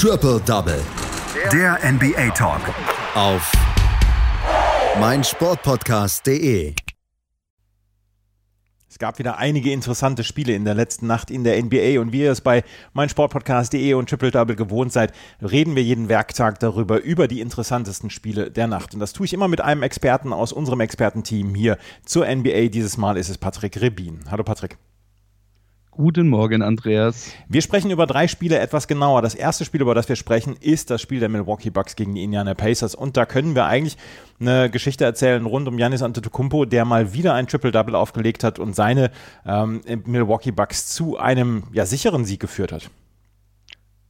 Triple Double. Der NBA Talk. Auf meinsportpodcast.de. Es gab wieder einige interessante Spiele in der letzten Nacht in der NBA und wie ihr es bei meinsportpodcast.de und Triple Double gewohnt seid, reden wir jeden Werktag darüber, über die interessantesten Spiele der Nacht. Und das tue ich immer mit einem Experten aus unserem Expertenteam hier zur NBA. Dieses Mal ist es Patrick Rebin. Hallo Patrick. Guten Morgen, Andreas. Wir sprechen über drei Spiele etwas genauer. Das erste Spiel, über das wir sprechen, ist das Spiel der Milwaukee Bucks gegen die Indiana Pacers. Und da können wir eigentlich eine Geschichte erzählen rund um Giannis Antetokounmpo, der mal wieder ein Triple-Double aufgelegt hat und seine ähm, Milwaukee Bucks zu einem ja, sicheren Sieg geführt hat.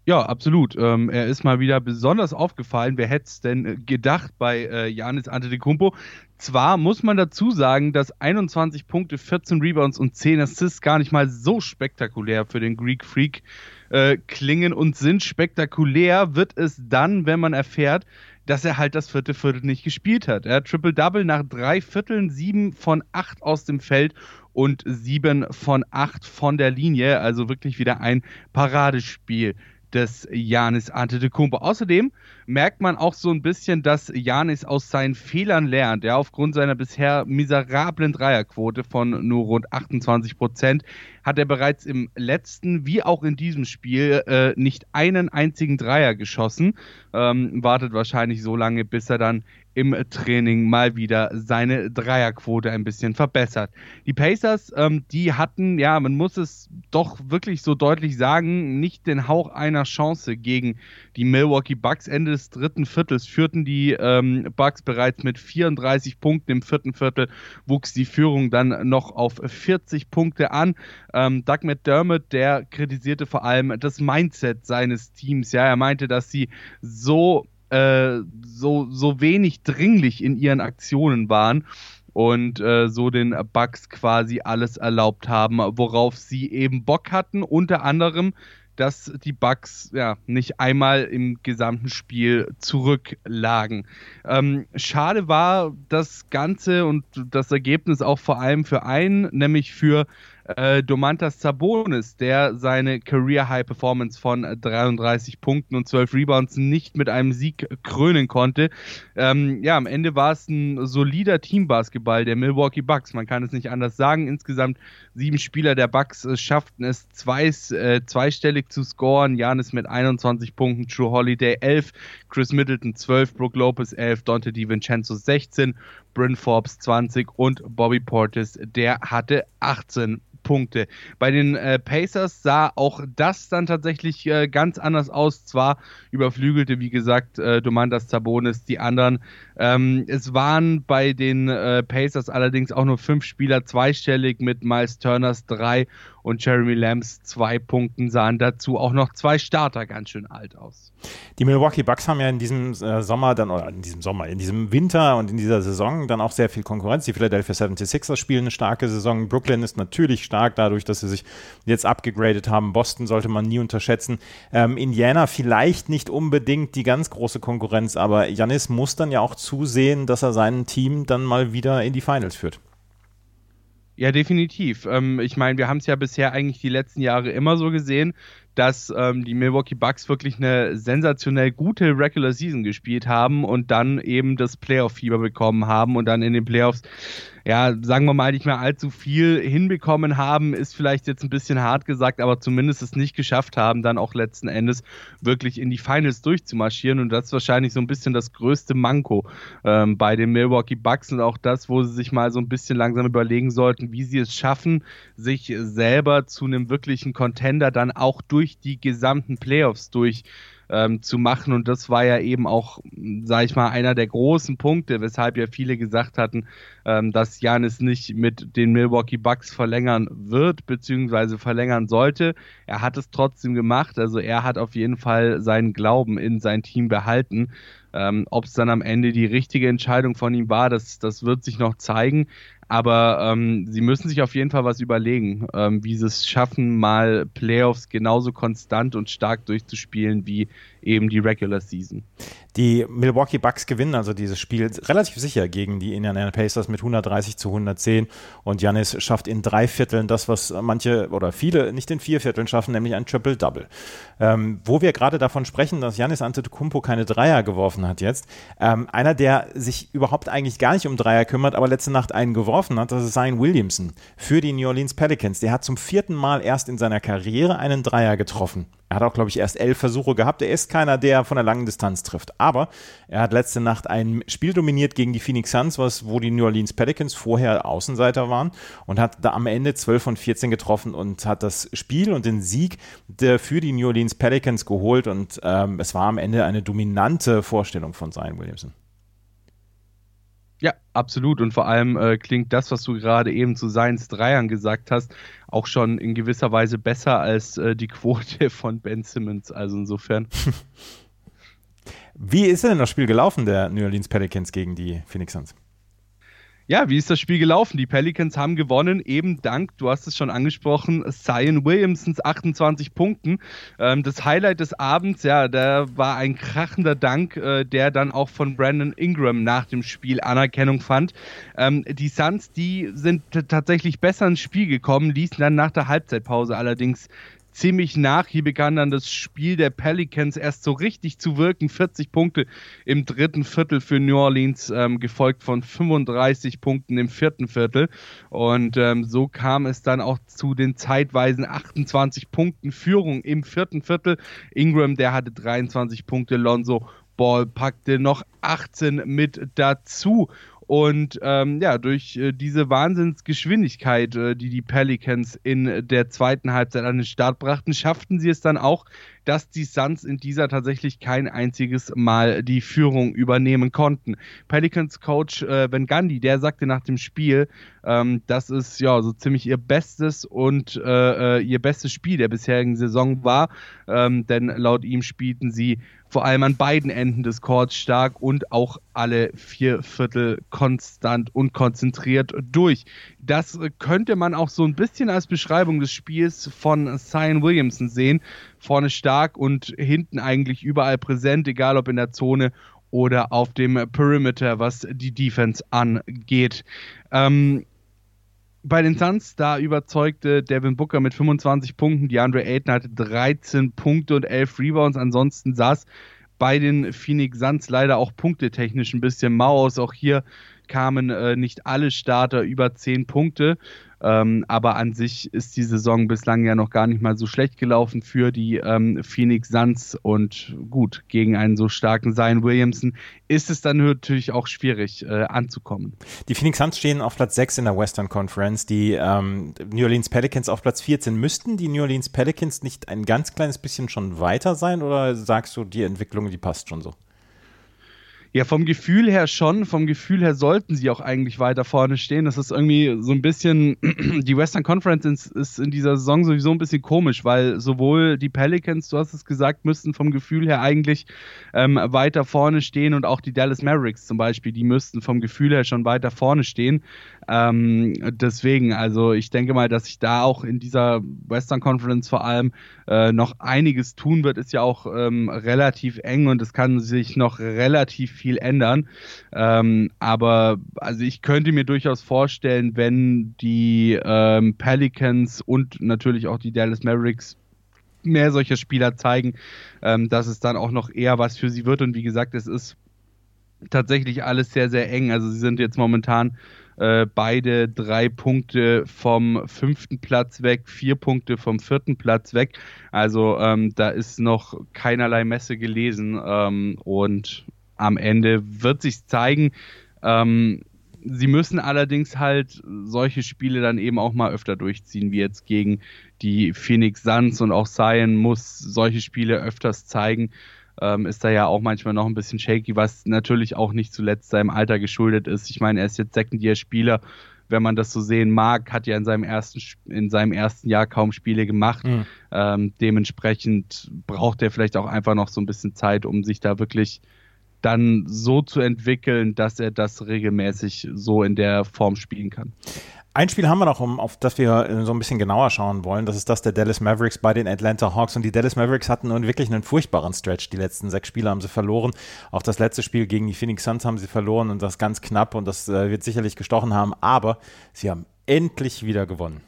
Ja, absolut. Ähm, er ist mal wieder besonders aufgefallen. Wer hätte es denn äh, gedacht bei äh, Janis Antetokounmpo? Zwar muss man dazu sagen, dass 21 Punkte, 14 Rebounds und 10 Assists gar nicht mal so spektakulär für den Greek Freak äh, klingen und sind. Spektakulär wird es dann, wenn man erfährt, dass er halt das vierte Viertel nicht gespielt hat. Er hat Triple-Double nach drei Vierteln, sieben von acht aus dem Feld und sieben von acht von der Linie. Also wirklich wieder ein Paradespiel des Janis Antetokounmpo. Außerdem merkt man auch so ein bisschen, dass Janis aus seinen Fehlern lernt. Ja, aufgrund seiner bisher miserablen Dreierquote von nur rund 28 Prozent hat er bereits im letzten wie auch in diesem Spiel äh, nicht einen einzigen Dreier geschossen. Ähm, wartet wahrscheinlich so lange, bis er dann im Training mal wieder seine Dreierquote ein bisschen verbessert. Die Pacers, ähm, die hatten, ja, man muss es doch wirklich so deutlich sagen, nicht den Hauch einer Chance gegen die Milwaukee Bucks. Ende des dritten Viertels führten die ähm, Bucks bereits mit 34 Punkten. Im vierten Viertel wuchs die Führung dann noch auf 40 Punkte an. Ähm, Doug McDermott, der kritisierte vor allem das Mindset seines Teams. Ja, er meinte, dass sie so äh, so, so wenig dringlich in ihren Aktionen waren und äh, so den Bugs quasi alles erlaubt haben, worauf sie eben Bock hatten. Unter anderem, dass die Bugs ja nicht einmal im gesamten Spiel zurücklagen. Ähm, schade war das Ganze und das Ergebnis auch vor allem für einen, nämlich für äh, Domantas Sabonis, der seine Career High Performance von 33 Punkten und 12 Rebounds nicht mit einem Sieg krönen konnte. Ähm, ja, am Ende war es ein solider Teambasketball der Milwaukee Bucks. Man kann es nicht anders sagen. Insgesamt sieben Spieler der Bucks äh, schafften es zwei, äh, zweistellig zu scoren. Janis mit 21 Punkten, True Holiday 11, Chris Middleton 12, Brooke Lopez 11, Dante DiVincenzo 16, Bryn Forbes 20 und Bobby Portis, der hatte 18 Punkte. Bei den äh, Pacers sah auch das dann tatsächlich äh, ganz anders aus. Zwar überflügelte, wie gesagt, äh, Domantas Zabonis die anderen. Ähm, es waren bei den äh, Pacers allerdings auch nur fünf Spieler zweistellig mit Miles Turners drei und Jeremy Lambs zwei Punkten sahen dazu auch noch zwei Starter ganz schön alt aus. Die Milwaukee Bucks haben ja in diesem äh, Sommer dann, oder in diesem Sommer, in diesem Winter und in dieser Saison dann auch sehr viel Konkurrenz. Die Philadelphia 76ers spielen eine starke Saison. Brooklyn ist natürlich stark dadurch, dass sie sich jetzt abgegradet haben. Boston sollte man nie unterschätzen. Ähm, Indiana vielleicht nicht unbedingt die ganz große Konkurrenz, aber Janis muss dann ja auch zusehen, dass er sein Team dann mal wieder in die Finals führt. Ja, definitiv. Ähm, ich meine, wir haben es ja bisher eigentlich die letzten Jahre immer so gesehen, dass ähm, die Milwaukee Bucks wirklich eine sensationell gute Regular Season gespielt haben und dann eben das Playoff-Fieber bekommen haben und dann in den Playoffs, ja, sagen wir mal, nicht mehr allzu viel hinbekommen haben, ist vielleicht jetzt ein bisschen hart gesagt, aber zumindest es nicht geschafft haben, dann auch letzten Endes wirklich in die Finals durchzumarschieren. Und das ist wahrscheinlich so ein bisschen das größte Manko ähm, bei den Milwaukee Bucks und auch das, wo sie sich mal so ein bisschen langsam überlegen sollten, wie sie es schaffen, sich selber zu einem wirklichen Contender dann auch durch durch die gesamten Playoffs durch ähm, zu machen. Und das war ja eben auch, sage ich mal, einer der großen Punkte, weshalb ja viele gesagt hatten, ähm, dass Janis nicht mit den Milwaukee Bucks verlängern wird, beziehungsweise verlängern sollte. Er hat es trotzdem gemacht. Also er hat auf jeden Fall seinen Glauben in sein Team behalten. Ähm, Ob es dann am Ende die richtige Entscheidung von ihm war, das, das wird sich noch zeigen. Aber ähm, sie müssen sich auf jeden Fall was überlegen, ähm, wie sie es schaffen, mal Playoffs genauso konstant und stark durchzuspielen wie eben die Regular Season. Die Milwaukee Bucks gewinnen also dieses Spiel relativ sicher gegen die Indiana Pacers mit 130 zu 110 und Janis schafft in drei Vierteln das, was manche oder viele nicht in vier Vierteln schaffen, nämlich ein Triple-Double. Ähm, wo wir gerade davon sprechen, dass Janis Antetokounmpo keine Dreier geworfen hat jetzt, ähm, einer, der sich überhaupt eigentlich gar nicht um Dreier kümmert, aber letzte Nacht einen geworfen hat, das ist Zion Williamson für die New Orleans Pelicans. Der hat zum vierten Mal erst in seiner Karriere einen Dreier getroffen. Er hat auch, glaube ich, erst elf Versuche gehabt. Er ist keiner, der von der langen Distanz trifft. Aber er hat letzte Nacht ein Spiel dominiert gegen die Phoenix Suns, was, wo die New Orleans Pelicans vorher Außenseiter waren und hat da am Ende 12 von 14 getroffen und hat das Spiel und den Sieg für die New Orleans Pelicans geholt. Und ähm, es war am Ende eine dominante Vorstellung von Zion Williamson. Ja, absolut. Und vor allem äh, klingt das, was du gerade eben zu Seins Dreiern gesagt hast, auch schon in gewisser Weise besser als äh, die Quote von Ben Simmons. Also insofern. Wie ist denn das Spiel gelaufen, der New Orleans Pelicans gegen die Phoenix Suns? Ja, wie ist das Spiel gelaufen? Die Pelicans haben gewonnen, eben dank, du hast es schon angesprochen, Zion Williamsons 28 Punkten. Ähm, das Highlight des Abends, ja, da war ein krachender Dank, äh, der dann auch von Brandon Ingram nach dem Spiel Anerkennung fand. Ähm, die Suns, die sind tatsächlich besser ins Spiel gekommen, ließen dann nach der Halbzeitpause allerdings ziemlich nach. Hier begann dann das Spiel der Pelicans erst so richtig zu wirken. 40 Punkte im dritten Viertel für New Orleans, ähm, gefolgt von 35 Punkten im vierten Viertel. Und ähm, so kam es dann auch zu den zeitweisen 28 Punkten Führung im vierten Viertel. Ingram, der hatte 23 Punkte, Lonzo Ball packte noch 18 mit dazu. Und ähm, ja, durch äh, diese Wahnsinnsgeschwindigkeit, äh, die die Pelicans in der zweiten Halbzeit an den Start brachten, schafften sie es dann auch, dass die Suns in dieser tatsächlich kein einziges Mal die Führung übernehmen konnten. Pelicans Coach äh, Ben Gandhi, der sagte nach dem Spiel, ähm, dass es ja so ziemlich ihr bestes und äh, äh, ihr bestes Spiel der bisherigen Saison war, ähm, denn laut ihm spielten sie vor allem an beiden Enden des Courts stark und auch alle vier Viertel konstant und konzentriert durch. Das könnte man auch so ein bisschen als Beschreibung des Spiels von Zion Williamson sehen. Vorne stark und hinten eigentlich überall präsent, egal ob in der Zone oder auf dem Perimeter, was die Defense angeht. Ähm, bei den Suns, da überzeugte Devin Booker mit 25 Punkten. DeAndre Ayton hatte 13 Punkte und 11 Rebounds. Ansonsten saß bei den Phoenix Suns leider auch punktetechnisch ein bisschen mau aus. Auch hier kamen äh, nicht alle Starter über 10 Punkte. Ähm, aber an sich ist die Saison bislang ja noch gar nicht mal so schlecht gelaufen für die ähm, Phoenix Suns. Und gut, gegen einen so starken Zion Williamson ist es dann natürlich auch schwierig äh, anzukommen. Die Phoenix Suns stehen auf Platz 6 in der Western Conference. Die ähm, New Orleans Pelicans auf Platz 14. Müssten die New Orleans Pelicans nicht ein ganz kleines bisschen schon weiter sein oder sagst du, die Entwicklung, die passt schon so? Ja, vom Gefühl her schon. Vom Gefühl her sollten sie auch eigentlich weiter vorne stehen. Das ist irgendwie so ein bisschen, die Western Conference ist in dieser Saison sowieso ein bisschen komisch, weil sowohl die Pelicans, du hast es gesagt, müssten vom Gefühl her eigentlich ähm, weiter vorne stehen und auch die Dallas Mavericks zum Beispiel, die müssten vom Gefühl her schon weiter vorne stehen. Ähm, deswegen, also ich denke mal, dass sich da auch in dieser Western Conference vor allem äh, noch einiges tun wird, ist ja auch ähm, relativ eng und es kann sich noch relativ viel ändern. Ähm, aber also ich könnte mir durchaus vorstellen, wenn die ähm, Pelicans und natürlich auch die Dallas Mavericks mehr solcher Spieler zeigen, ähm, dass es dann auch noch eher was für sie wird. Und wie gesagt, es ist tatsächlich alles sehr, sehr eng. Also sie sind jetzt momentan äh, beide drei Punkte vom fünften Platz weg, vier Punkte vom vierten Platz weg. Also ähm, da ist noch keinerlei Messe gelesen ähm, und am Ende wird sich zeigen. Ähm, sie müssen allerdings halt solche Spiele dann eben auch mal öfter durchziehen, wie jetzt gegen die Phoenix Suns und auch Zion muss solche Spiele öfters zeigen ähm, ist da ja auch manchmal noch ein bisschen shaky, was natürlich auch nicht zuletzt seinem Alter geschuldet ist. Ich meine, er ist jetzt Second-Year-Spieler, wenn man das so sehen mag, hat ja in seinem ersten, in seinem ersten Jahr kaum Spiele gemacht. Mhm. Ähm, dementsprechend braucht er vielleicht auch einfach noch so ein bisschen Zeit, um sich da wirklich dann so zu entwickeln, dass er das regelmäßig so in der Form spielen kann. Ein Spiel haben wir noch, um, auf das wir äh, so ein bisschen genauer schauen wollen. Das ist das der Dallas Mavericks bei den Atlanta Hawks. Und die Dallas Mavericks hatten nun wirklich einen furchtbaren Stretch. Die letzten sechs Spiele haben sie verloren. Auch das letzte Spiel gegen die Phoenix Suns haben sie verloren und das ganz knapp. Und das äh, wird sicherlich gestochen haben. Aber sie haben endlich wieder gewonnen.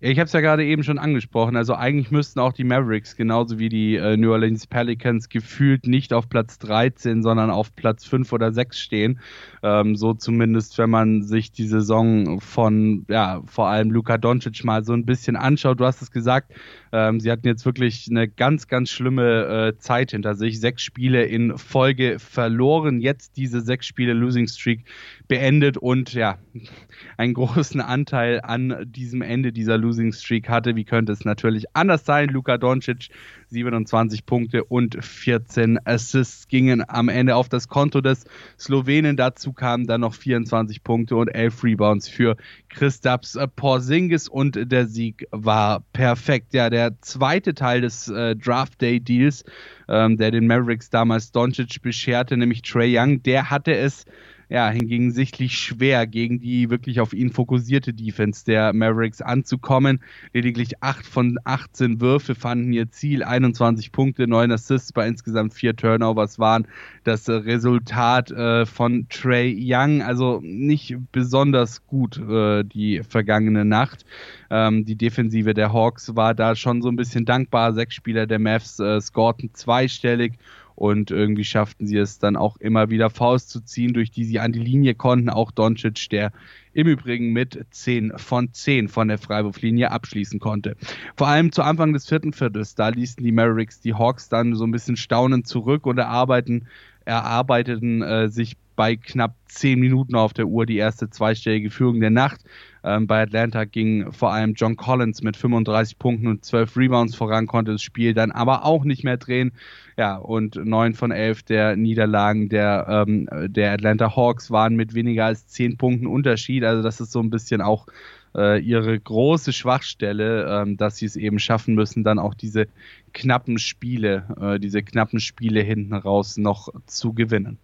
Ich habe es ja gerade eben schon angesprochen. Also eigentlich müssten auch die Mavericks genauso wie die äh, New Orleans Pelicans gefühlt nicht auf Platz 13, sondern auf Platz 5 oder 6 stehen. Ähm, so zumindest, wenn man sich die Saison von, ja, vor allem Luka Doncic mal so ein bisschen anschaut. Du hast es gesagt, ähm, sie hatten jetzt wirklich eine ganz, ganz schlimme äh, Zeit hinter sich. Sechs Spiele in Folge verloren. Jetzt diese sechs Spiele Losing Streak beendet und ja, einen großen Anteil an diesem Ende dieser Losing Streak hatte. Wie könnte es natürlich anders sein? Luka Doncic 27 Punkte und 14 Assists gingen am Ende auf das Konto des Slowenen. Dazu kamen dann noch 24 Punkte und 11 Rebounds für Christaps Porzingis und der Sieg war perfekt. Ja, der zweite Teil des äh, Draft Day Deals, ähm, der den Mavericks damals Doncic bescherte, nämlich Trey Young, der hatte es ja, hingegen sichtlich schwer, gegen die wirklich auf ihn fokussierte Defense der Mavericks anzukommen. Lediglich 8 von 18 Würfe fanden ihr Ziel, 21 Punkte, 9 Assists bei insgesamt 4 Turnovers waren das Resultat äh, von Trey Young. Also nicht besonders gut äh, die vergangene Nacht. Ähm, die Defensive der Hawks war da schon so ein bisschen dankbar. Sechs Spieler der Mavs äh, scorten zweistellig und irgendwie schafften sie es dann auch immer wieder Faust zu ziehen, durch die sie an die Linie konnten. Auch Doncic, der im Übrigen mit 10 von 10 von der Freiwurflinie abschließen konnte. Vor allem zu Anfang des vierten Viertels, da ließen die Mavericks die Hawks dann so ein bisschen staunend zurück und erarbeiten, erarbeiteten äh, sich bei knapp 10 Minuten auf der Uhr die erste zweistellige Führung der Nacht. Ähm, bei Atlanta ging vor allem John Collins mit 35 Punkten und 12 Rebounds voran, konnte das Spiel dann aber auch nicht mehr drehen. Ja, und neun von elf der Niederlagen der, ähm, der Atlanta Hawks waren mit weniger als 10 Punkten Unterschied. Also das ist so ein bisschen auch äh, ihre große Schwachstelle, ähm, dass sie es eben schaffen müssen, dann auch diese knappen Spiele, äh, diese knappen Spiele hinten raus noch zu gewinnen.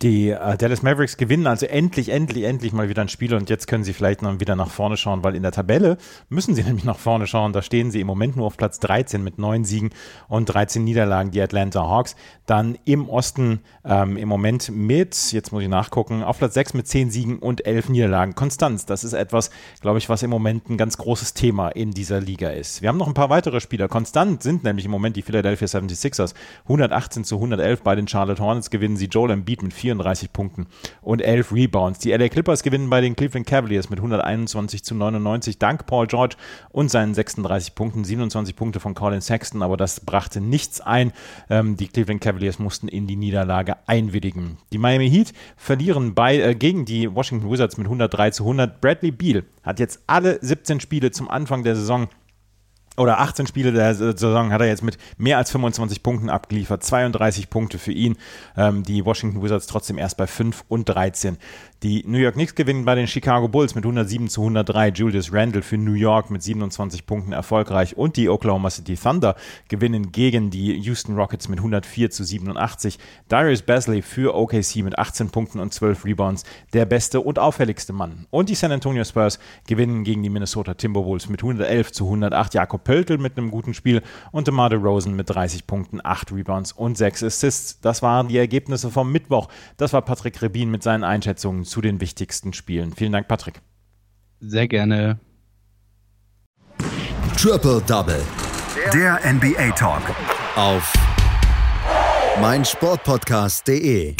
Die äh, Dallas Mavericks gewinnen also endlich, endlich, endlich mal wieder ein Spiel und jetzt können sie vielleicht noch wieder nach vorne schauen, weil in der Tabelle müssen sie nämlich nach vorne schauen. Da stehen sie im Moment nur auf Platz 13 mit neun Siegen und 13 Niederlagen, die Atlanta Hawks. Dann im Osten ähm, im Moment mit, jetzt muss ich nachgucken, auf Platz 6 mit 10 Siegen und 11 Niederlagen. Konstanz, das ist etwas, glaube ich, was im Moment ein ganz großes Thema in dieser Liga ist. Wir haben noch ein paar weitere Spieler. Konstant sind nämlich im Moment die Philadelphia 76ers. 118 zu 111 bei den Charlotte Hornets gewinnen sie Joel Embiid mit 4 34 Punkten und 11 Rebounds. Die LA Clippers gewinnen bei den Cleveland Cavaliers mit 121 zu 99 dank Paul George und seinen 36 Punkten, 27 Punkte von Colin Sexton, aber das brachte nichts ein. Ähm, die Cleveland Cavaliers mussten in die Niederlage einwilligen. Die Miami Heat verlieren bei, äh, gegen die Washington Wizards mit 103 zu 100. Bradley Beal hat jetzt alle 17 Spiele zum Anfang der Saison oder 18 Spiele der Saison hat er jetzt mit mehr als 25 Punkten abgeliefert. 32 Punkte für ihn. Ähm, die Washington Wizards trotzdem erst bei 5 und 13. Die New York Knicks gewinnen bei den Chicago Bulls mit 107 zu 103. Julius Randle für New York mit 27 Punkten erfolgreich. Und die Oklahoma City Thunder gewinnen gegen die Houston Rockets mit 104 zu 87. Darius Basley für OKC mit 18 Punkten und 12 Rebounds. Der beste und auffälligste Mann. Und die San Antonio Spurs gewinnen gegen die Minnesota Timberwolves mit 111 zu 108. Jakob Pöltl mit einem guten Spiel und DeMar DeRozan mit 30 Punkten, 8 Rebounds und 6 Assists. Das waren die Ergebnisse vom Mittwoch. Das war Patrick Rebin mit seinen Einschätzungen zu den wichtigsten Spielen. Vielen Dank, Patrick. Sehr gerne. Triple Double. Der NBA Talk. Auf meinsportpodcast.de.